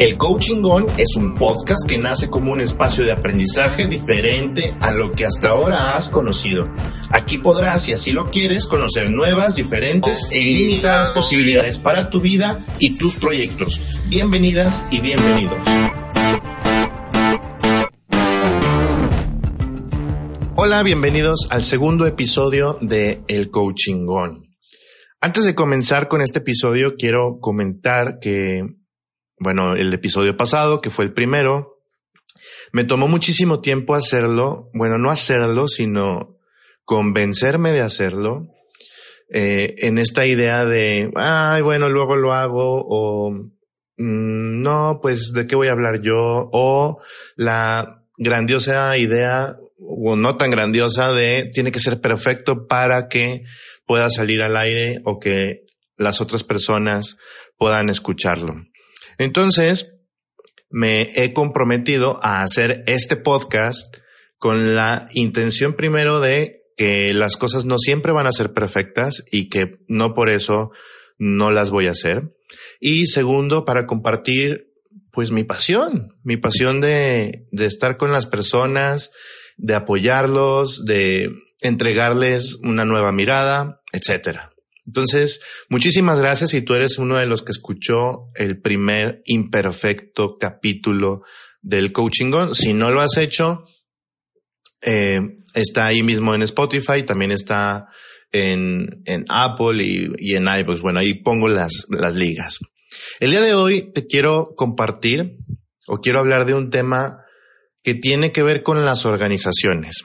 El Coaching On es un podcast que nace como un espacio de aprendizaje diferente a lo que hasta ahora has conocido. Aquí podrás, si así lo quieres, conocer nuevas, diferentes e ilimitadas posibilidades para tu vida y tus proyectos. Bienvenidas y bienvenidos. Hola, bienvenidos al segundo episodio de El Coaching On. Antes de comenzar con este episodio, quiero comentar que bueno, el episodio pasado, que fue el primero, me tomó muchísimo tiempo hacerlo, bueno, no hacerlo, sino convencerme de hacerlo, eh, en esta idea de, ay, bueno, luego lo hago, o mm, no, pues, ¿de qué voy a hablar yo? O la grandiosa idea, o no tan grandiosa, de tiene que ser perfecto para que pueda salir al aire o que las otras personas puedan escucharlo. Entonces, me he comprometido a hacer este podcast con la intención primero de que las cosas no siempre van a ser perfectas y que no por eso no las voy a hacer. Y segundo, para compartir pues mi pasión, mi pasión de, de estar con las personas, de apoyarlos, de entregarles una nueva mirada, etcétera. Entonces, muchísimas gracias si tú eres uno de los que escuchó el primer imperfecto capítulo del Coaching On. Si no lo has hecho, eh, está ahí mismo en Spotify, también está en, en Apple y, y en iVoox. Bueno, ahí pongo las, las ligas. El día de hoy te quiero compartir o quiero hablar de un tema que tiene que ver con las organizaciones.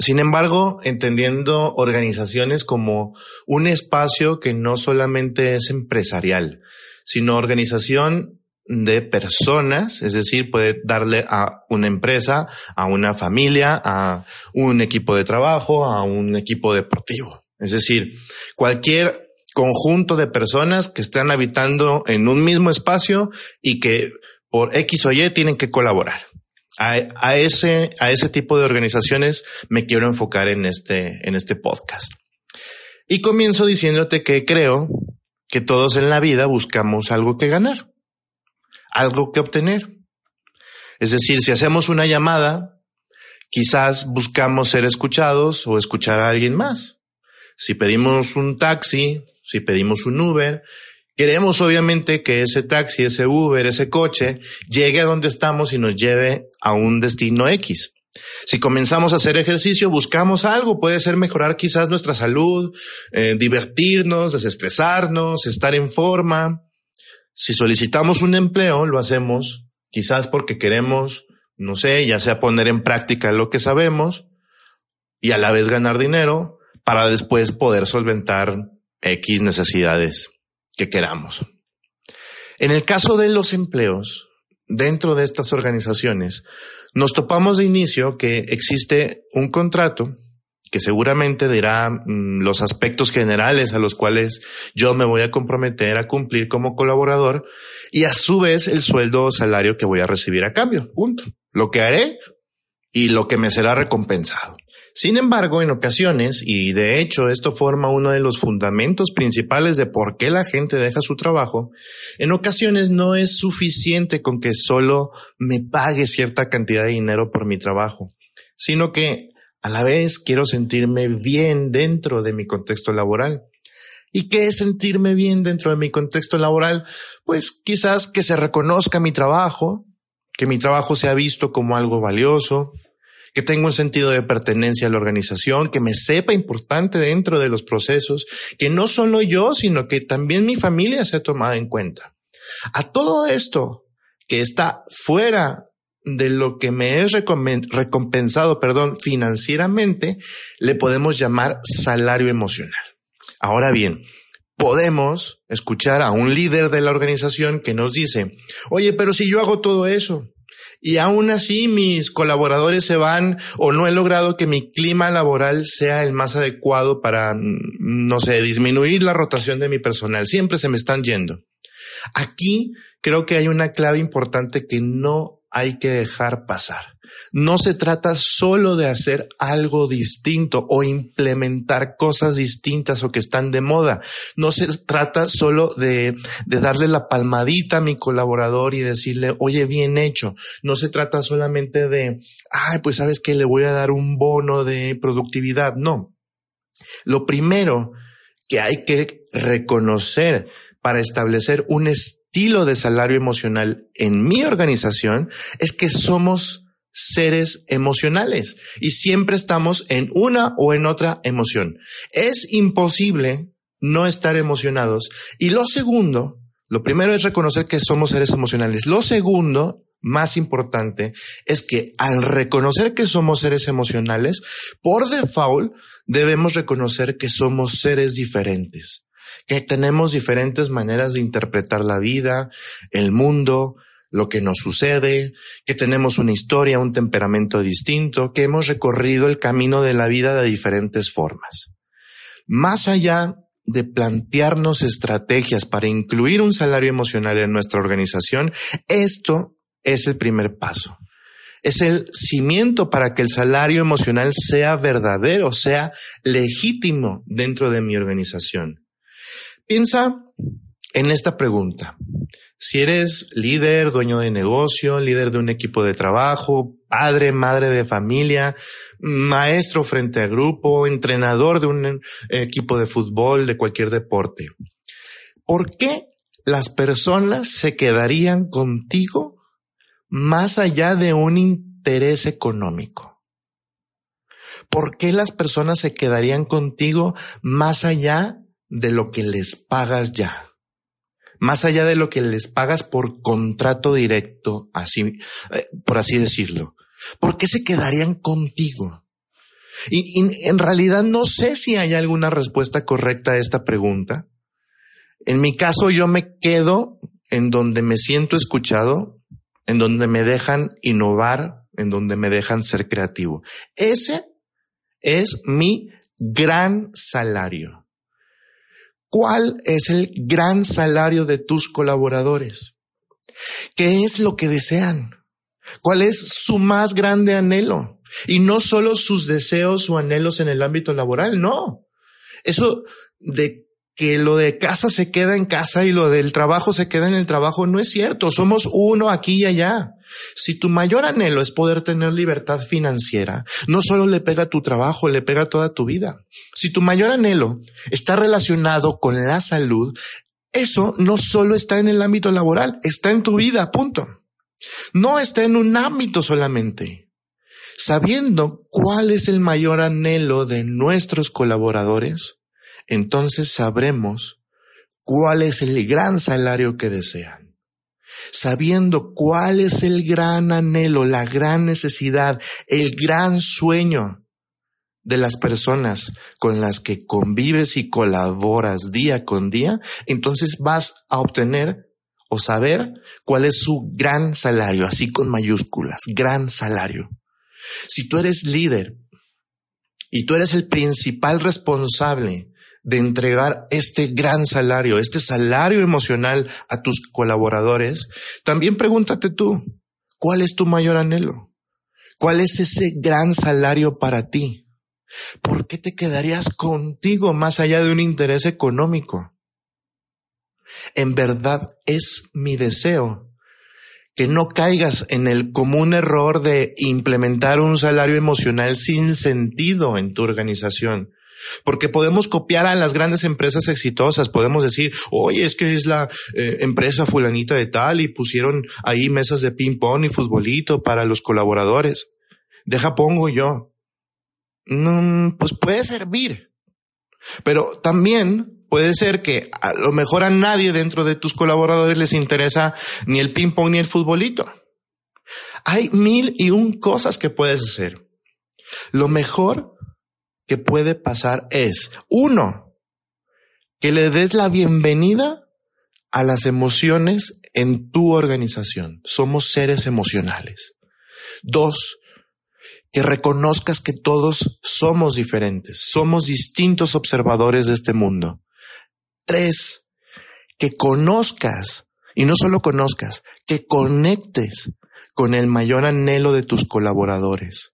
Sin embargo, entendiendo organizaciones como un espacio que no solamente es empresarial, sino organización de personas, es decir, puede darle a una empresa, a una familia, a un equipo de trabajo, a un equipo deportivo. Es decir, cualquier conjunto de personas que están habitando en un mismo espacio y que por X o Y tienen que colaborar a, ese, a ese tipo de organizaciones me quiero enfocar en este, en este podcast. Y comienzo diciéndote que creo que todos en la vida buscamos algo que ganar, algo que obtener. Es decir, si hacemos una llamada, quizás buscamos ser escuchados o escuchar a alguien más. Si pedimos un taxi, si pedimos un Uber, Queremos obviamente que ese taxi, ese Uber, ese coche llegue a donde estamos y nos lleve a un destino X. Si comenzamos a hacer ejercicio, buscamos algo, puede ser mejorar quizás nuestra salud, eh, divertirnos, desestresarnos, estar en forma. Si solicitamos un empleo, lo hacemos quizás porque queremos, no sé, ya sea poner en práctica lo que sabemos y a la vez ganar dinero para después poder solventar X necesidades que queramos. En el caso de los empleos, dentro de estas organizaciones, nos topamos de inicio que existe un contrato que seguramente dirá mm, los aspectos generales a los cuales yo me voy a comprometer a cumplir como colaborador y a su vez el sueldo o salario que voy a recibir a cambio. Punto. Lo que haré y lo que me será recompensado. Sin embargo, en ocasiones, y de hecho esto forma uno de los fundamentos principales de por qué la gente deja su trabajo, en ocasiones no es suficiente con que solo me pague cierta cantidad de dinero por mi trabajo, sino que a la vez quiero sentirme bien dentro de mi contexto laboral. ¿Y qué es sentirme bien dentro de mi contexto laboral? Pues quizás que se reconozca mi trabajo, que mi trabajo sea visto como algo valioso, que tenga un sentido de pertenencia a la organización, que me sepa importante dentro de los procesos, que no solo yo, sino que también mi familia se ha tomado en cuenta. A todo esto que está fuera de lo que me es recompensado, perdón, financieramente, le podemos llamar salario emocional. Ahora bien, podemos escuchar a un líder de la organización que nos dice, oye, pero si yo hago todo eso, y aún así mis colaboradores se van o no he logrado que mi clima laboral sea el más adecuado para, no sé, disminuir la rotación de mi personal. Siempre se me están yendo. Aquí creo que hay una clave importante que no hay que dejar pasar. No se trata solo de hacer algo distinto o implementar cosas distintas o que están de moda. No se trata solo de, darle la palmadita a mi colaborador y decirle, oye, bien hecho. No se trata solamente de, ay, pues sabes que le voy a dar un bono de productividad. No. Lo primero que hay que reconocer para establecer un estilo de salario emocional en mi organización es que somos seres emocionales y siempre estamos en una o en otra emoción. Es imposible no estar emocionados. Y lo segundo, lo primero es reconocer que somos seres emocionales. Lo segundo, más importante, es que al reconocer que somos seres emocionales, por default debemos reconocer que somos seres diferentes, que tenemos diferentes maneras de interpretar la vida, el mundo, lo que nos sucede, que tenemos una historia, un temperamento distinto, que hemos recorrido el camino de la vida de diferentes formas. Más allá de plantearnos estrategias para incluir un salario emocional en nuestra organización, esto es el primer paso. Es el cimiento para que el salario emocional sea verdadero, sea legítimo dentro de mi organización. Piensa en esta pregunta. Si eres líder, dueño de negocio, líder de un equipo de trabajo, padre, madre de familia, maestro frente a grupo, entrenador de un equipo de fútbol, de cualquier deporte, ¿por qué las personas se quedarían contigo más allá de un interés económico? ¿Por qué las personas se quedarían contigo más allá de lo que les pagas ya? Más allá de lo que les pagas por contrato directo, así, eh, por así decirlo. ¿Por qué se quedarían contigo? Y, y, en realidad no sé si hay alguna respuesta correcta a esta pregunta. En mi caso, yo me quedo en donde me siento escuchado, en donde me dejan innovar, en donde me dejan ser creativo. Ese es mi gran salario. ¿Cuál es el gran salario de tus colaboradores? ¿Qué es lo que desean? ¿Cuál es su más grande anhelo? Y no solo sus deseos o anhelos en el ámbito laboral, no. Eso de que lo de casa se queda en casa y lo del trabajo se queda en el trabajo no es cierto. Somos uno aquí y allá. Si tu mayor anhelo es poder tener libertad financiera, no solo le pega a tu trabajo, le pega a toda tu vida. Si tu mayor anhelo está relacionado con la salud, eso no solo está en el ámbito laboral, está en tu vida, punto. No está en un ámbito solamente. Sabiendo cuál es el mayor anhelo de nuestros colaboradores, entonces sabremos cuál es el gran salario que desean. Sabiendo cuál es el gran anhelo, la gran necesidad, el gran sueño de las personas con las que convives y colaboras día con día, entonces vas a obtener o saber cuál es su gran salario, así con mayúsculas, gran salario. Si tú eres líder y tú eres el principal responsable de entregar este gran salario, este salario emocional a tus colaboradores, también pregúntate tú, ¿cuál es tu mayor anhelo? ¿Cuál es ese gran salario para ti? ¿Por qué te quedarías contigo más allá de un interés económico? En verdad es mi deseo que no caigas en el común error de implementar un salario emocional sin sentido en tu organización. Porque podemos copiar a las grandes empresas exitosas, podemos decir, oye, es que es la eh, empresa fulanita de tal y pusieron ahí mesas de ping pong y futbolito para los colaboradores. Deja pongo yo. Mm, pues puede servir. Pero también puede ser que a lo mejor a nadie dentro de tus colaboradores les interesa ni el ping pong ni el futbolito. Hay mil y un cosas que puedes hacer. Lo mejor que puede pasar es, uno, que le des la bienvenida a las emociones en tu organización. Somos seres emocionales. Dos, que reconozcas que todos somos diferentes, somos distintos observadores de este mundo. Tres, que conozcas, y no solo conozcas, que conectes con el mayor anhelo de tus colaboradores.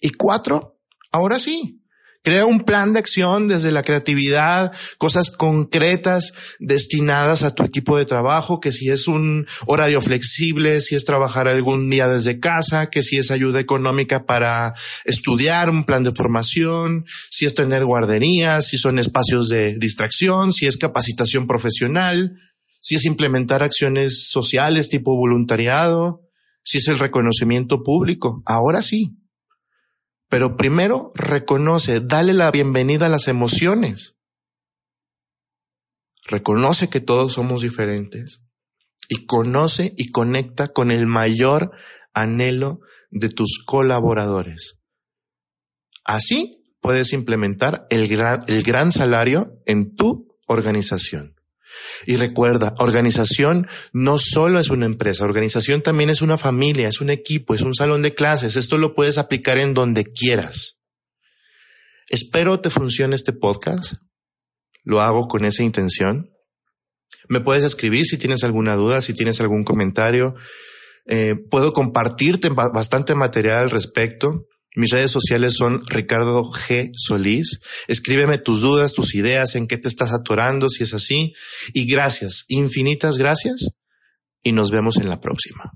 Y cuatro, ahora sí, Crea un plan de acción desde la creatividad, cosas concretas destinadas a tu equipo de trabajo, que si es un horario flexible, si es trabajar algún día desde casa, que si es ayuda económica para estudiar, un plan de formación, si es tener guarderías, si son espacios de distracción, si es capacitación profesional, si es implementar acciones sociales tipo voluntariado, si es el reconocimiento público. Ahora sí, pero primero reconoce, dale la bienvenida a las emociones. Reconoce que todos somos diferentes y conoce y conecta con el mayor anhelo de tus colaboradores. Así puedes implementar el gran, salario en tu organización. Y recuerda, organización no solo es una empresa, organización también es una familia, es un equipo, es un salón de clases. Esto lo puedes aplicar en donde quieras. Espero te funcione este podcast. Lo hago con esa intención. Me puedes escribir si tienes alguna duda, si tienes algún comentario. Eh, puedo compartirte bastante material al respecto. Mis redes sociales son Ricardo G. Solís. Escríbeme tus dudas, tus ideas, en qué te estás atorando, si es así. Y gracias, infinitas gracias. Y nos vemos en la próxima.